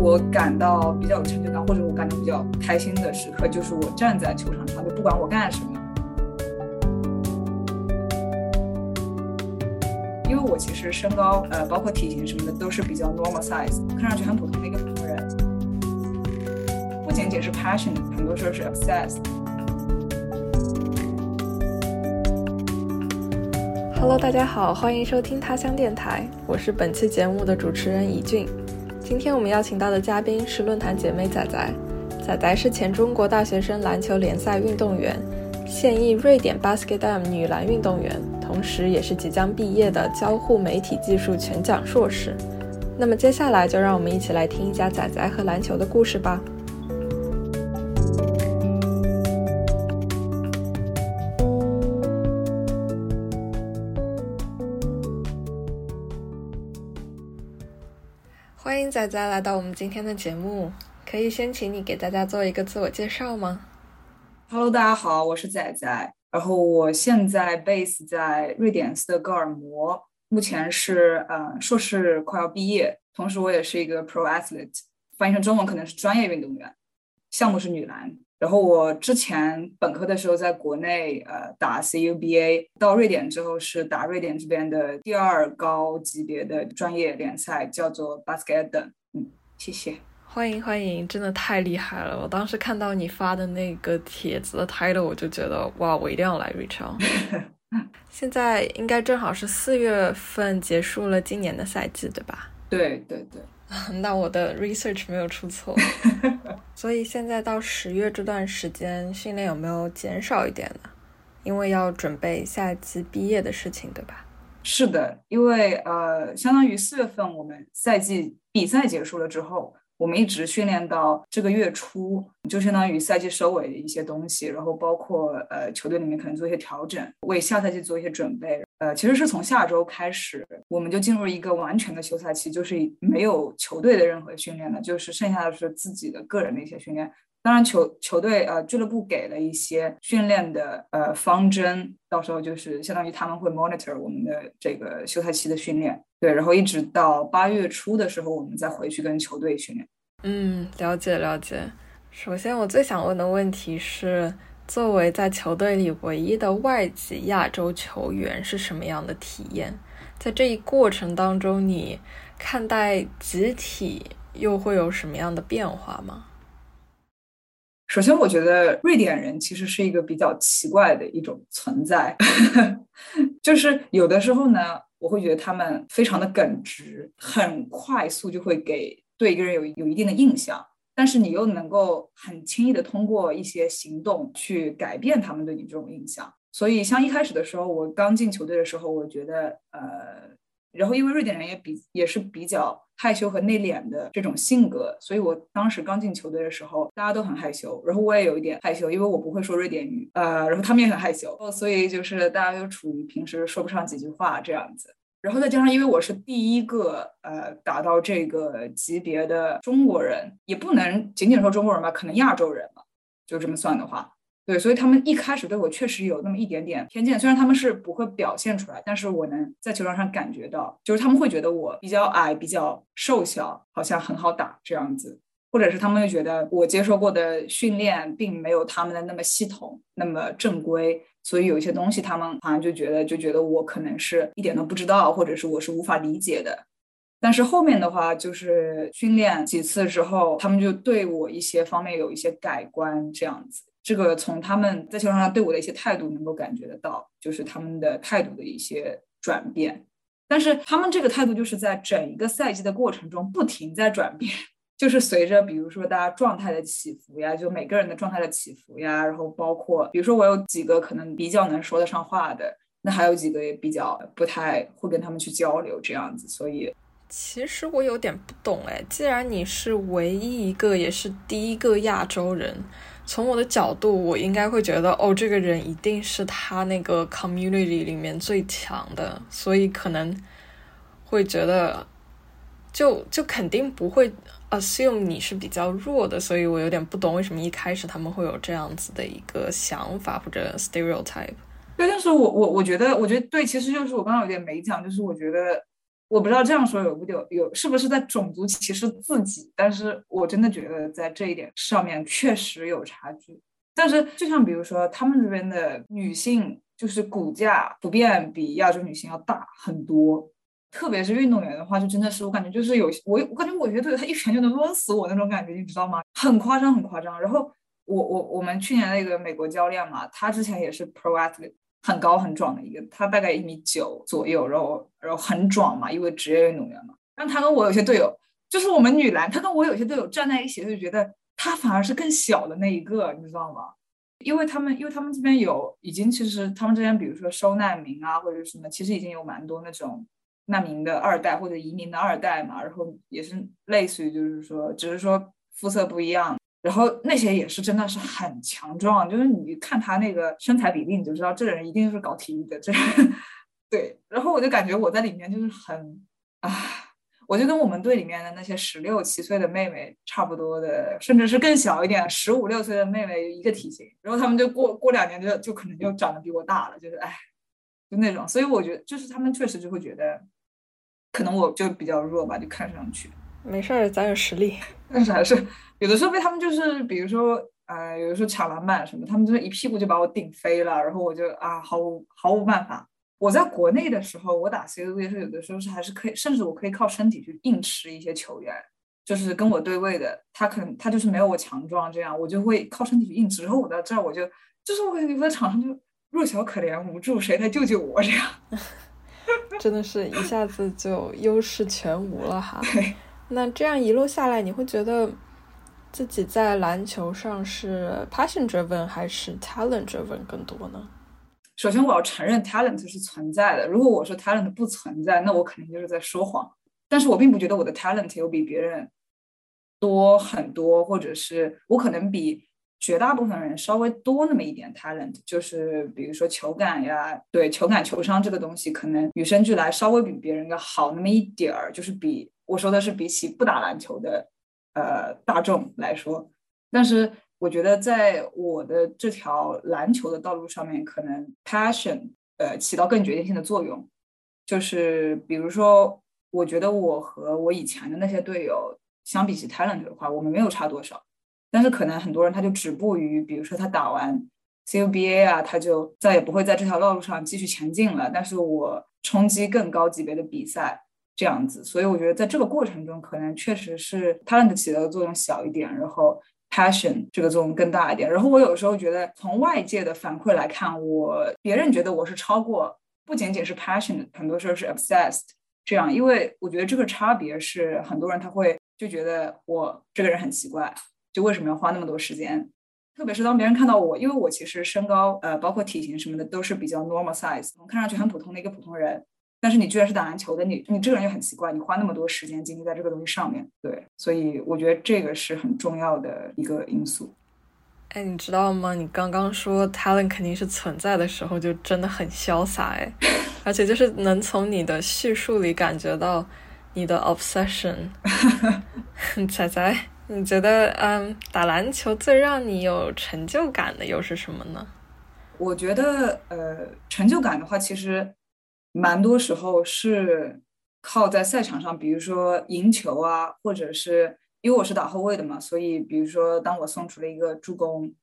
我感到比较有成就感，或者我感到比较开心的时刻，就是我站在球场上，就不管我干什么。因为我其实身高，呃，包括体型什么的，都是比较 normal size，看上去很普通的一个普通人。不仅仅是 passion，很多时候是 obsessed。Hello，大家好，欢迎收听他乡电台，我是本期节目的主持人怡俊。今天我们邀请到的嘉宾是论坛姐妹仔仔，仔仔是前中国大学生篮球联赛运动员，现役瑞典 Basketball 女篮运动员，同时也是即将毕业的交互媒体技术全奖硕士。那么接下来就让我们一起来听一下仔仔和篮球的故事吧。仔仔来到我们今天的节目，可以先请你给大家做一个自我介绍吗？Hello，大家好，我是仔仔，然后我现在 base 在瑞典斯德哥尔摩，目前是呃硕士快要毕业，同时我也是一个 pro athlete，翻译成中文可能是专业运动员，项目是女篮。然后我之前本科的时候在国内呃打 CUBA，到瑞典之后是打瑞典这边的第二高级别的专业联赛，叫做 Basketball。嗯，谢谢，欢迎欢迎，真的太厉害了！我当时看到你发的那个帖子的 title，我就觉得哇，我一定要来瑞超。现在应该正好是四月份结束了今年的赛季，对吧？对对对。那我的 research 没有出错，所以现在到十月这段时间训练有没有减少一点呢？因为要准备下季毕业的事情，对吧？是的，因为呃，相当于四月份我们赛季比赛结束了之后。我们一直训练到这个月初，就相当于赛季收尾的一些东西，然后包括呃球队里面可能做一些调整，为下赛季做一些准备。呃，其实是从下周开始，我们就进入一个完全的休赛期，就是没有球队的任何训练了，就是剩下的是自己的个人的一些训练。当然，球球队呃俱乐部给了一些训练的呃方针，到时候就是相当于他们会 monitor 我们的这个休赛期的训练，对，然后一直到八月初的时候，我们再回去跟球队训练。嗯，了解了解。首先，我最想问的问题是，作为在球队里唯一的外籍亚洲球员，是什么样的体验？在这一过程当中，你看待集体又会有什么样的变化吗？首先，我觉得瑞典人其实是一个比较奇怪的一种存在，就是有的时候呢，我会觉得他们非常的耿直，很快速就会给对一个人有有一定的印象，但是你又能够很轻易的通过一些行动去改变他们对你这种印象。所以，像一开始的时候，我刚进球队的时候，我觉得呃。然后，因为瑞典人也比也是比较害羞和内敛的这种性格，所以我当时刚进球队的时候，大家都很害羞，然后我也有一点害羞，因为我不会说瑞典语，呃，然后他们也很害羞，所以就是大家都处于平时说不上几句话这样子。然后再加上，因为我是第一个呃达到这个级别的中国人，也不能仅仅说中国人吧，可能亚洲人吧，就这么算的话。对，所以他们一开始对我确实有那么一点点偏见，虽然他们是不会表现出来，但是我能在球场上感觉到，就是他们会觉得我比较矮、比较瘦小，好像很好打这样子，或者是他们会觉得我接受过的训练并没有他们的那么系统、那么正规，所以有一些东西他们好像就觉得就觉得我可能是一点都不知道，或者是我是无法理解的。但是后面的话，就是训练几次之后，他们就对我一些方面有一些改观，这样子。这个从他们在球场上对我的一些态度能够感觉得到，就是他们的态度的一些转变。但是他们这个态度就是在整一个赛季的过程中不停在转变，就是随着比如说大家状态的起伏呀，就每个人的状态的起伏呀，然后包括比如说我有几个可能比较能说得上话的，那还有几个也比较不太会跟他们去交流这样子。所以其实我有点不懂哎，既然你是唯一一个也是第一个亚洲人。从我的角度，我应该会觉得，哦，这个人一定是他那个 community 里面最强的，所以可能会觉得，就就肯定不会 assume 你是比较弱的，所以我有点不懂为什么一开始他们会有这样子的一个想法或者 stereotype。对，但是我我我觉得，我觉得对，其实就是我刚刚有点没讲，就是我觉得我不知道这样说有不有有是不是在种族歧视自己，但是我真的觉得在这一点上面确实有差距。但是就像比如说他们这边的女性，就是骨架普遍比亚洲女性要大很多，特别是运动员的话，就真的是我感觉就是有我我感觉我觉得他一拳就能抡死我那种感觉，你知道吗？很夸张，很夸张。然后我我我们去年那个美国教练嘛，他之前也是 pro athlete。很高很壮的一个，他大概一米九左右，然后然后很壮嘛，因为职业运动员嘛。但他跟我有些队友，就是我们女篮，他跟我有些队友站在一起，就觉得他反而是更小的那一个，你知道吗？因为他们因为他们这边有已经其实他们这边比如说收难民啊或者什么，其实已经有蛮多那种难民的二代或者移民的二代嘛，然后也是类似于就是说，只是说肤色不一样。然后那些也是真的是很强壮，就是你看他那个身材比例，你就知道这个人一定是搞体育的。这 对，然后我就感觉我在里面就是很啊，我就跟我们队里面的那些十六七岁的妹妹差不多的，甚至是更小一点，十五六岁的妹妹一个体型。然后他们就过过两年就就可能就长得比我大了，就是哎，就那种。所以我觉得就是他们确实就会觉得，可能我就比较弱吧，就看上去。没事儿，咱有实力。但是还是有的时候被他们就是，比如说，呃，有的时候抢篮板什么，他们就是一屁股就把我顶飞了，然后我就啊，毫无毫无办法。我在国内的时候，我打 CBA 是有的时候是还是可以，甚至我可以靠身体去硬吃一些球员，就是跟我对位的，他可能他就是没有我强壮，这样我就会靠身体去硬吃。然后我到这儿，我就就是我我在场上就弱小可怜无助，谁来救救我这样？真的是一下子就优势全无了哈。对。那这样一路下来，你会觉得自己在篮球上是 passion driven 还是 talent driven 更多呢？首先，我要承认 talent 是存在的。如果我说 talent 不存在，那我肯定就是在说谎。但是我并不觉得我的 talent 有比别人多很多，或者是我可能比绝大部分人稍微多那么一点 talent。就是比如说球感呀，对球感、球商这个东西，可能与生俱来稍微比别人要好那么一点儿，就是比。我说的是比起不打篮球的，呃，大众来说，但是我觉得在我的这条篮球的道路上面，可能 passion 呃起到更决定性的作用。就是比如说，我觉得我和我以前的那些队友相比起 talent 的话，我们没有差多少。但是可能很多人他就止步于，比如说他打完 CUBA 啊，他就再也不会在这条道路上继续前进了。但是我冲击更高级别的比赛。这样子，所以我觉得在这个过程中，可能确实是 talent 起的作用小一点，然后 passion 这个作用更大一点。然后我有时候觉得，从外界的反馈来看，我别人觉得我是超过，不仅仅是 passion，很多时候是 obsessed 这样。因为我觉得这个差别是很多人他会就觉得我这个人很奇怪，就为什么要花那么多时间？特别是当别人看到我，因为我其实身高呃，包括体型什么的都是比较 normal size，看上去很普通的一个普通人。但是你居然是打篮球的，你你这个人就很奇怪，你花那么多时间精力在这个东西上面，对，所以我觉得这个是很重要的一个因素。哎，你知道吗？你刚刚说 talent 肯定是存在的时候，就真的很潇洒哎，而且就是能从你的叙述里感觉到你的 obsession。仔仔，你觉得嗯，打篮球最让你有成就感的又是什么呢？我觉得呃，成就感的话，其实。蛮多时候是靠在赛场上，比如说赢球啊，或者是因为我是打后卫的嘛，所以比如说当我送出了一个助攻，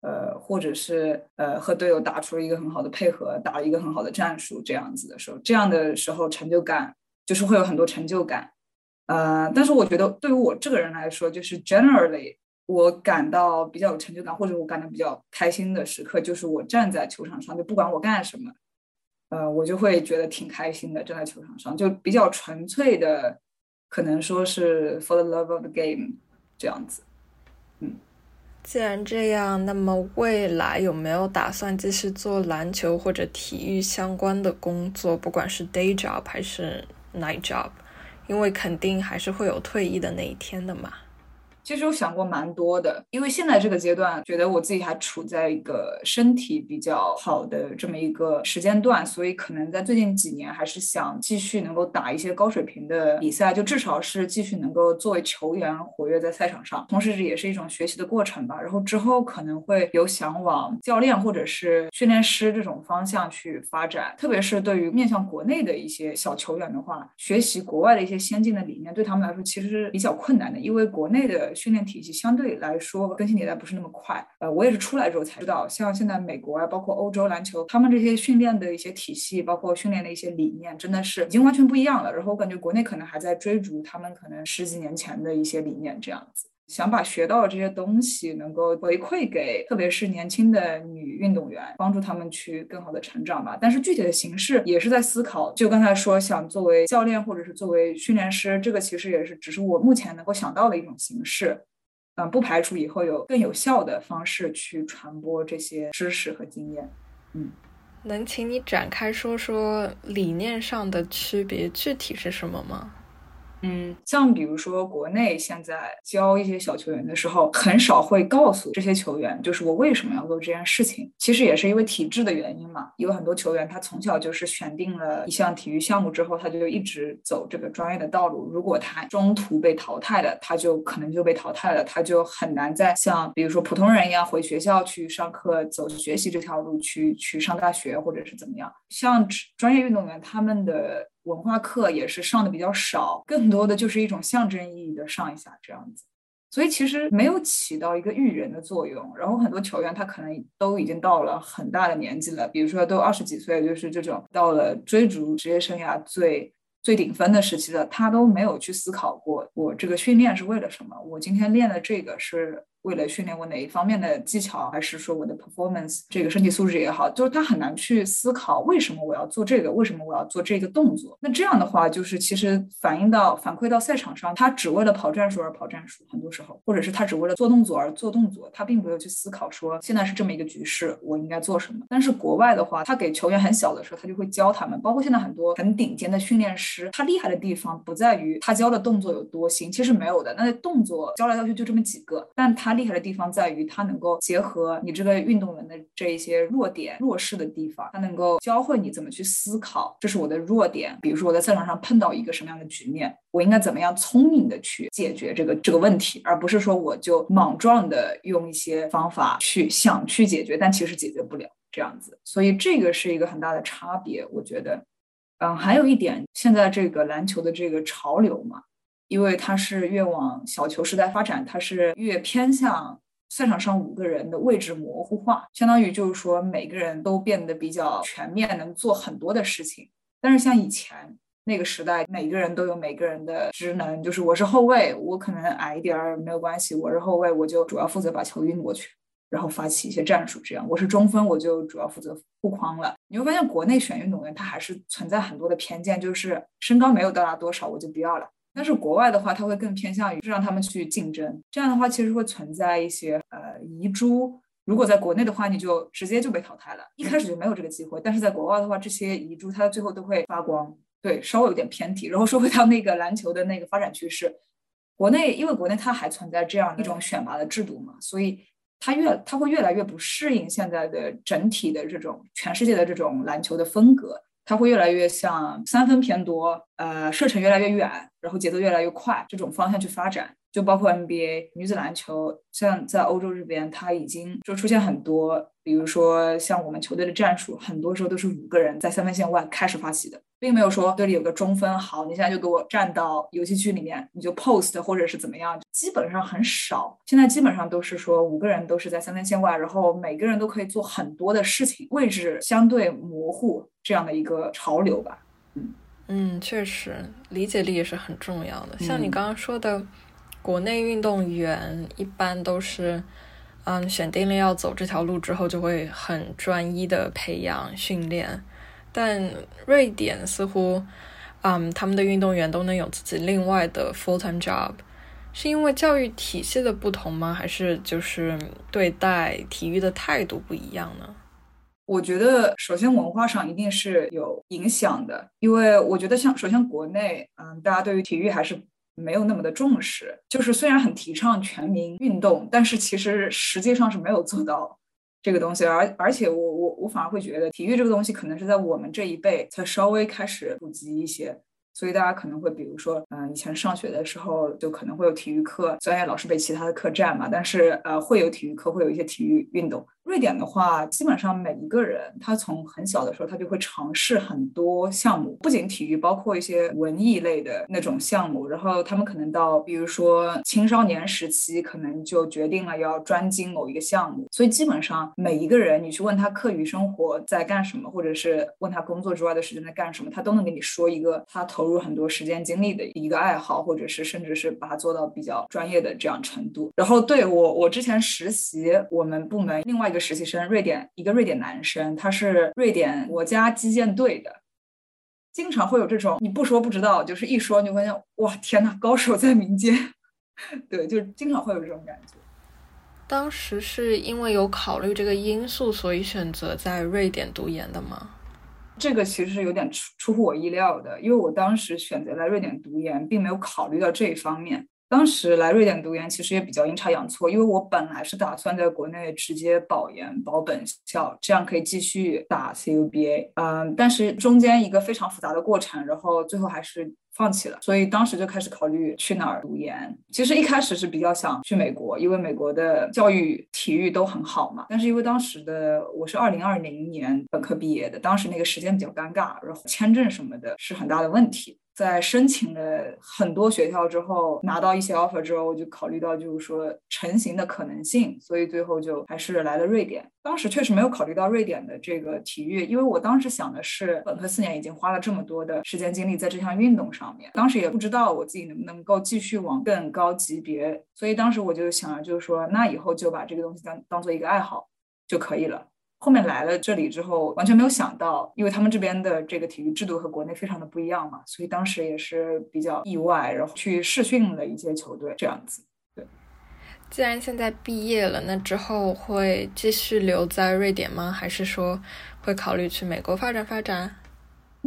呃，或者是呃和队友打出了一个很好的配合，打了一个很好的战术这样子的时候，这样的时候成就感就是会有很多成就感，呃，但是我觉得对于我这个人来说，就是 generally 我感到比较有成就感，或者我感到比较开心的时刻，就是我站在球场上，就不管我干什么。呃，我就会觉得挺开心的，站在球场上就比较纯粹的，可能说是 for the love of the game 这样子。嗯，既然这样，那么未来有没有打算继续做篮球或者体育相关的工作，不管是 day job 还是 night job？因为肯定还是会有退役的那一天的嘛。其实我想过蛮多的，因为现在这个阶段，觉得我自己还处在一个身体比较好的这么一个时间段，所以可能在最近几年还是想继续能够打一些高水平的比赛，就至少是继续能够作为球员活跃在赛场上，同时这也是一种学习的过程吧。然后之后可能会有想往教练或者是训练师这种方向去发展，特别是对于面向国内的一些小球员的话，学习国外的一些先进的理念，对他们来说其实是比较困难的，因为国内的。训练体系相对来说更新迭代不是那么快，呃，我也是出来之后才知道，像现在美国啊，包括欧洲篮球，他们这些训练的一些体系，包括训练的一些理念，真的是已经完全不一样了。然后我感觉国内可能还在追逐他们可能十几年前的一些理念，这样子，想把学到的这些东西能够回馈给，特别是年轻的女运动员，帮助他们去更好的成长吧。但是具体的形式也是在思考，就刚才说想作为教练或者是作为训练师，这个其实也是只是我目前能够想到的一种形式。嗯，不排除以后有更有效的方式去传播这些知识和经验。嗯，能请你展开说说理念上的区别具体是什么吗？嗯，像比如说国内现在教一些小球员的时候，很少会告诉这些球员，就是我为什么要做这件事情。其实也是因为体制的原因嘛。有很多球员他从小就是选定了一项体育项目之后，他就一直走这个专业的道路。如果他中途被淘汰了，他就可能就被淘汰了，他就很难再像比如说普通人一样回学校去上课，走学习这条路去去上大学或者是怎么样。像专业运动员他们的。文化课也是上的比较少，更多的就是一种象征意义的上一下这样子，所以其实没有起到一个育人的作用。然后很多球员他可能都已经到了很大的年纪了，比如说都二十几岁，就是这种到了追逐职业生涯最最顶峰的时期了，他都没有去思考过我这个训练是为了什么，我今天练的这个是。为了训练我哪一方面的技巧，还是说我的 performance 这个身体素质也好，就是他很难去思考为什么我要做这个，为什么我要做这个动作。那这样的话，就是其实反映到反馈到赛场上，他只为了跑战术而跑战术，很多时候，或者是他只为了做动作而做动作，他并没有去思考说现在是这么一个局势，我应该做什么。但是国外的话，他给球员很小的时候，他就会教他们，包括现在很多很顶尖的训练师，他厉害的地方不在于他教的动作有多新，其实没有的，那动作教来教去就这么几个，但他。他厉害的地方在于，他能够结合你这个运动员的这一些弱点、弱势的地方，他能够教会你怎么去思考，这是我的弱点。比如说我在赛场上碰到一个什么样的局面，我应该怎么样聪明的去解决这个这个问题，而不是说我就莽撞的用一些方法去想去解决，但其实解决不了这样子。所以这个是一个很大的差别，我觉得。嗯，还有一点，现在这个篮球的这个潮流嘛。因为它是越往小球时代发展，它是越偏向赛场上五个人的位置模糊化，相当于就是说每个人都变得比较全面，能做很多的事情。但是像以前那个时代，每个人都有每个人的职能，就是我是后卫，我可能矮一点儿没有关系，我是后卫，我就主要负责把球运过去，然后发起一些战术。这样，我是中锋，我就主要负责护框了。你会发现，国内选运动员他还是存在很多的偏见，就是身高没有到达多少，我就不要了。但是国外的话，他会更偏向于让他们去竞争。这样的话，其实会存在一些呃遗珠。如果在国内的话，你就直接就被淘汰了，一开始就没有这个机会。但是在国外的话，这些遗珠它最后都会发光。对，稍微有点偏题。然后说回到那个篮球的那个发展趋势，国内因为国内它还存在这样一种选拔的制度嘛，所以它越它会越来越不适应现在的整体的这种全世界的这种篮球的风格。它会越来越像三分偏多，呃，射程越来越远，然后节奏越来越快这种方向去发展。就包括 NBA 女子篮球，像在欧洲这边，它已经就出现很多，比如说像我们球队的战术，很多时候都是五个人在三分线外开始发起的。并没有说队里有个中锋，好，你现在就给我站到游戏区里面，你就 post 或者是怎么样，基本上很少。现在基本上都是说五个人都是在三分线外，然后每个人都可以做很多的事情，位置相对模糊这样的一个潮流吧。嗯嗯，确实，理解力也是很重要的。像你刚刚说的，国内运动员一般都是，嗯，选定了要走这条路之后，就会很专一的培养训练。但瑞典似乎，嗯，他们的运动员都能有自己另外的 full time job，是因为教育体系的不同吗？还是就是对待体育的态度不一样呢？我觉得首先文化上一定是有影响的，因为我觉得像首先国内，嗯，大家对于体育还是没有那么的重视。就是虽然很提倡全民运动，但是其实实际上是没有做到这个东西。而而且我我我反而会觉得，体育这个东西可能是在我们这一辈才稍微开始普及一些。所以大家可能会，比如说，嗯，以前上学的时候就可能会有体育课，虽然老是被其他的课占嘛，但是呃，会有体育课，会有一些体育运动。瑞典的话，基本上每一个人他从很小的时候他就会尝试很多项目，不仅体育，包括一些文艺类的那种项目。然后他们可能到，比如说青少年时期，可能就决定了要专精某一个项目。所以基本上每一个人，你去问他课余生活在干什么，或者是问他工作之外的时间在干什么，他都能给你说一个他投入很多时间精力的一个爱好，或者是甚至是把它做到比较专业的这样程度。然后对我，我之前实习我们部门另外一个。实习生，瑞典一个瑞典男生，他是瑞典国家击剑队的，经常会有这种你不说不知道，就是一说你就发现哇天呐，高手在民间，对，就经常会有这种感觉。当时是因为有考虑这个因素，所以选择在瑞典读研的吗？这个其实是有点出出乎我意料的，因为我当时选择在瑞典读研，并没有考虑到这一方面。当时来瑞典读研其实也比较阴差阳错，因为我本来是打算在国内直接保研保本校，这样可以继续打 CUBA。嗯，但是中间一个非常复杂的过程，然后最后还是放弃了。所以当时就开始考虑去哪儿读研。其实一开始是比较想去美国，因为美国的教育、体育都很好嘛。但是因为当时的我是二零二零年本科毕业的，当时那个时间比较尴尬，然后签证什么的是很大的问题。在申请了很多学校之后，拿到一些 offer 之后，我就考虑到就是说成型的可能性，所以最后就还是来了瑞典。当时确实没有考虑到瑞典的这个体育，因为我当时想的是本科四年已经花了这么多的时间精力在这项运动上面，当时也不知道我自己能不能够继续往更高级别，所以当时我就想，就是说那以后就把这个东西当当做一个爱好就可以了。后面来了这里之后，完全没有想到，因为他们这边的这个体育制度和国内非常的不一样嘛，所以当时也是比较意外，然后去试训了一些球队这样子。对，既然现在毕业了，那之后会继续留在瑞典吗？还是说会考虑去美国发展发展？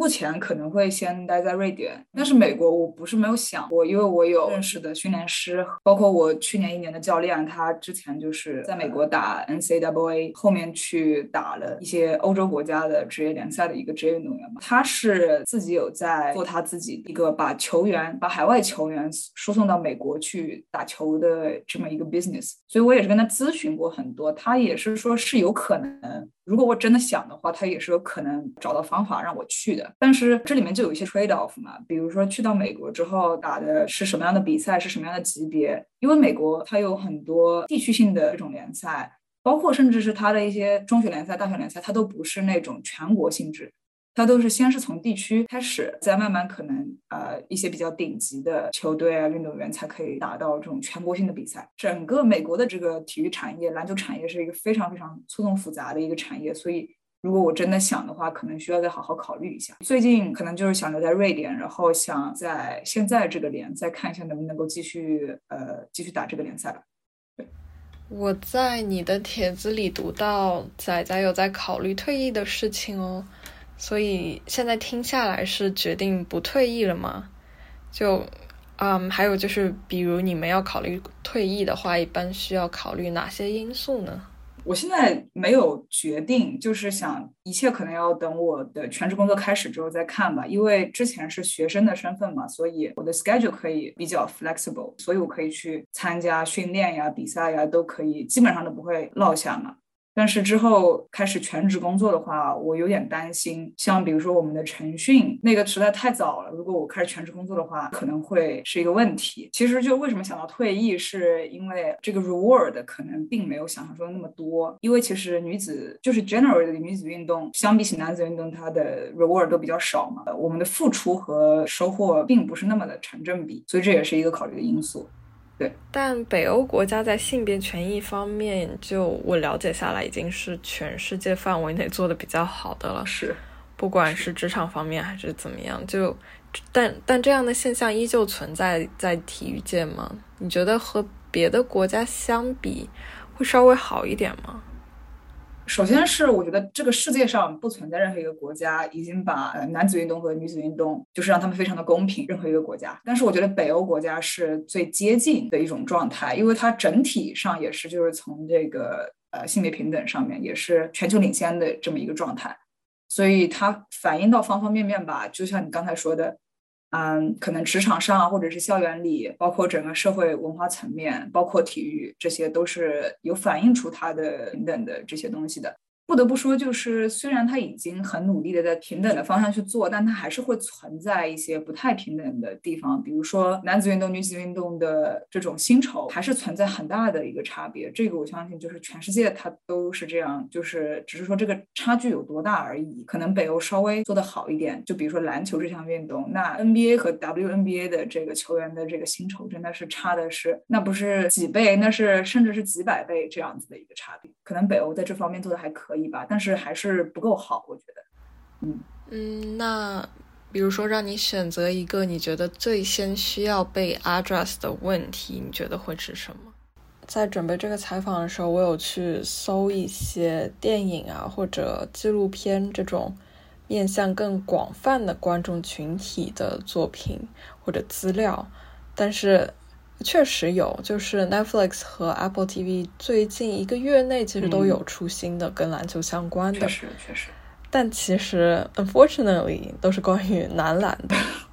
目前可能会先待在瑞典，但是美国我不是没有想过，因为我有认识的训练师，包括我去年一年的教练，他之前就是在美国打 NCAA，后面去打了一些欧洲国家的职业联赛的一个职业运动员嘛。他是自己有在做他自己一个把球员、把海外球员输送到美国去打球的这么一个 business，所以我也是跟他咨询过很多，他也是说是有可能。如果我真的想的话，他也是有可能找到方法让我去的。但是这里面就有一些 trade off 嘛，比如说去到美国之后打的是什么样的比赛，是什么样的级别？因为美国它有很多地区性的这种联赛，包括甚至是它的一些中学联赛、大学联赛，它都不是那种全国性质。它都是先是从地区开始，再慢慢可能呃一些比较顶级的球队啊运动员才可以打到这种全国性的比赛。整个美国的这个体育产业，篮球产业是一个非常非常错综复杂的一个产业，所以如果我真的想的话，可能需要再好好考虑一下。最近可能就是想留在瑞典，然后想在现在这个联赛看一下能不能够继续呃继续打这个联赛吧。对，我在你的帖子里读到仔仔有在考虑退役的事情哦。所以现在听下来是决定不退役了吗？就，嗯，还有就是，比如你们要考虑退役的话，一般需要考虑哪些因素呢？我现在没有决定，就是想一切可能要等我的全职工作开始之后再看吧。因为之前是学生的身份嘛，所以我的 schedule 可以比较 flexible，所以我可以去参加训练呀、比赛呀，都可以，基本上都不会落下嘛。但是之后开始全职工作的话，我有点担心。像比如说我们的晨训那个实在太早了，如果我开始全职工作的话，可能会是一个问题。其实就为什么想到退役，是因为这个 reward 可能并没有想象中的那么多。因为其实女子就是 general 的女子运动，相比起男子运动，它的 reward 都比较少嘛。我们的付出和收获并不是那么的成正比，所以这也是一个考虑的因素。对，但北欧国家在性别权益方面，就我了解下来，已经是全世界范围内做的比较好的了。是，不管是职场方面还是怎么样，就但但这样的现象依旧存在在体育界吗？你觉得和别的国家相比，会稍微好一点吗？首先是我觉得这个世界上不存在任何一个国家已经把男子运动和女子运动就是让他们非常的公平，任何一个国家。但是我觉得北欧国家是最接近的一种状态，因为它整体上也是就是从这个呃性别平等上面也是全球领先的这么一个状态，所以它反映到方方面面吧，就像你刚才说的。嗯，可能职场上或者是校园里，包括整个社会文化层面，包括体育，这些都是有反映出它的平等的这些东西的。不得不说，就是虽然他已经很努力的在平等的方向去做，但他还是会存在一些不太平等的地方。比如说男子运动、女子运动的这种薪酬，还是存在很大的一个差别。这个我相信，就是全世界它都是这样，就是只是说这个差距有多大而已。可能北欧稍微做得好一点，就比如说篮球这项运动，那 NBA 和 WNBA 的这个球员的这个薪酬真的是差的是，那不是几倍，那是甚至是几百倍这样子的一个差别。可能北欧在这方面做的还可以。吧，但是还是不够好，我觉得。嗯嗯，那比如说让你选择一个你觉得最先需要被 address 的问题，你觉得会是什么？在准备这个采访的时候，我有去搜一些电影啊或者纪录片这种面向更广泛的观众群体的作品或者资料，但是。确实有，就是 Netflix 和 Apple TV 最近一个月内其实都有出新的跟篮球相关的，确实确实，但其实 unfortunately 都是关于男篮的。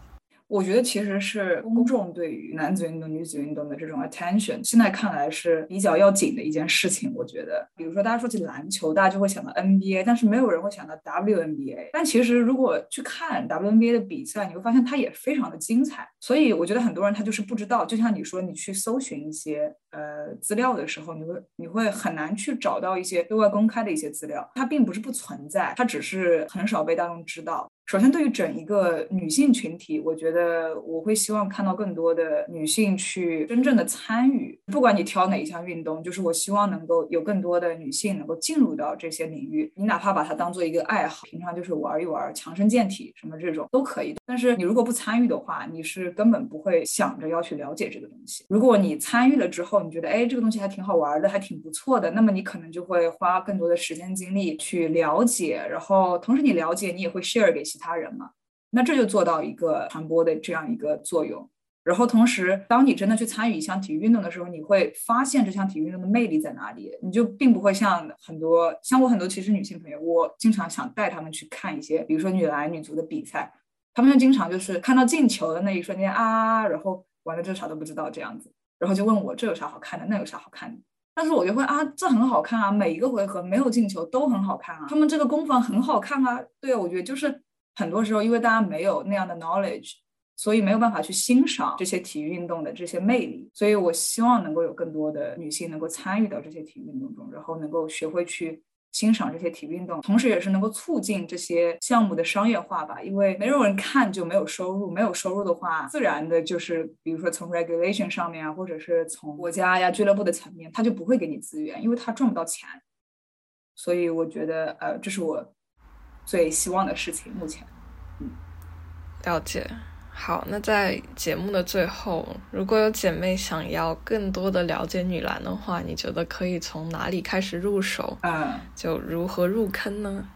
我觉得其实是公众对于男子运动、女子运动的这种 attention，现在看来是比较要紧的一件事情。我觉得，比如说大家说起篮球，大家就会想到 NBA，但是没有人会想到 WNBA。但其实如果去看 WNBA 的比赛，你会发现它也非常的精彩。所以我觉得很多人他就是不知道，就像你说，你去搜寻一些呃资料的时候，你会你会很难去找到一些对外公开的一些资料。它并不是不存在，它只是很少被大众知道。首先，对于整一个女性群体，我觉得我会希望看到更多的女性去真正的参与。不管你挑哪一项运动，就是我希望能够有更多的女性能够进入到这些领域。你哪怕把它当做一个爱好，平常就是玩一玩，强身健体什么这种都可以。但是你如果不参与的话，你是根本不会想着要去了解这个东西。如果你参与了之后，你觉得哎这个东西还挺好玩的，还挺不错的，那么你可能就会花更多的时间精力去了解。然后同时你了解，你也会 share 给。其他人嘛，那这就做到一个传播的这样一个作用。然后同时，当你真的去参与一项体育运动的时候，你会发现这项体育运动的魅力在哪里。你就并不会像很多像我很多其实女性朋友，我经常想带她们去看一些，比如说女篮、女足的比赛，她们就经常就是看到进球的那一瞬间啊，然后完了这啥都不知道这样子，然后就问我这有啥好看的，那有啥好看的。但是我就会啊，这很好看啊，每一个回合没有进球都很好看啊，他们这个攻防很好看啊。对啊，我觉得就是。很多时候，因为大家没有那样的 knowledge，所以没有办法去欣赏这些体育运动的这些魅力。所以我希望能够有更多的女性能够参与到这些体育运动中，然后能够学会去欣赏这些体育运动，同时也是能够促进这些项目的商业化吧。因为没有人看就没有收入，没有收入的话，自然的就是比如说从 regulation 上面啊，或者是从国家呀、俱乐部的层面，他就不会给你资源，因为他赚不到钱。所以我觉得，呃，这是我。最希望的事情，目前，嗯，了解。好，那在节目的最后，如果有姐妹想要更多的了解女篮的话，你觉得可以从哪里开始入手？嗯，就如何入坑呢？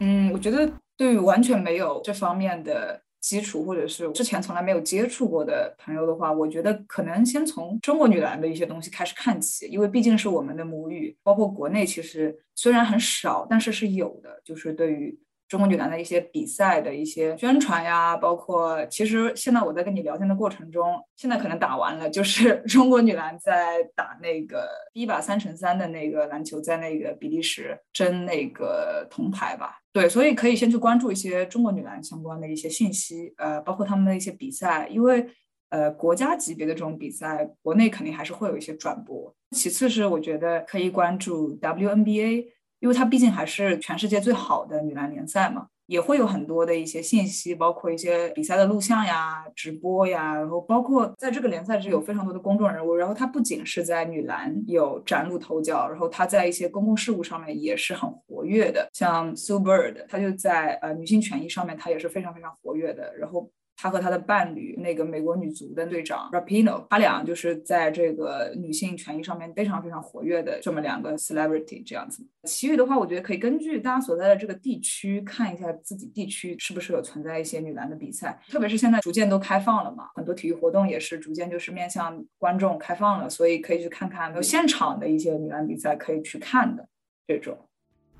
嗯，我觉得对于完全没有这方面的。基础或者是之前从来没有接触过的朋友的话，我觉得可能先从中国女篮的一些东西开始看起，因为毕竟是我们的母语，包括国内其实虽然很少，但是是有的，就是对于。中国女篮的一些比赛的一些宣传呀，包括其实现在我在跟你聊天的过程中，现在可能打完了，就是 中国女篮在打那个第一把三乘三的那个篮球，在那个比利时争那个铜牌吧。对，所以可以先去关注一些中国女篮相关的一些信息，呃，包括他们的一些比赛，因为呃国家级别的这种比赛，国内肯定还是会有一些转播。其次是我觉得可以关注 WNBA。因为她毕竟还是全世界最好的女篮联赛嘛，也会有很多的一些信息，包括一些比赛的录像呀、直播呀，然后包括在这个联赛是有非常多的公众人物，然后她不仅是在女篮有崭露头角，然后她在一些公共事务上面也是很活跃的，像 Sue Bird，她就在呃女性权益上面，她也是非常非常活跃的，然后。他和他的伴侣那个美国女足的队长 Rapino，他俩就是在这个女性权益上面非常非常活跃的这么两个 celebrity 这样子。其余的话，我觉得可以根据大家所在的这个地区看一下自己地区是不是有存在一些女篮的比赛，特别是现在逐渐都开放了嘛，很多体育活动也是逐渐就是面向观众开放了，所以可以去看看有现场的一些女篮比赛可以去看的这种。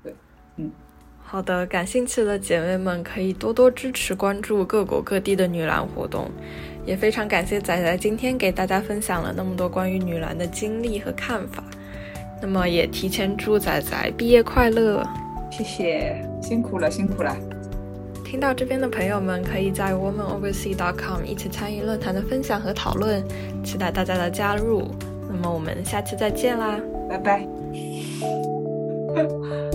对，嗯。好的，感兴趣的姐妹们可以多多支持关注各国各地的女篮活动，也非常感谢仔仔今天给大家分享了那么多关于女篮的经历和看法。那么也提前祝仔仔毕业快乐，谢谢，辛苦了，辛苦了。听到这边的朋友们可以在 womanoversea.com 一起参与论坛的分享和讨论，期待大家的加入。那么我们下期再见啦，拜拜。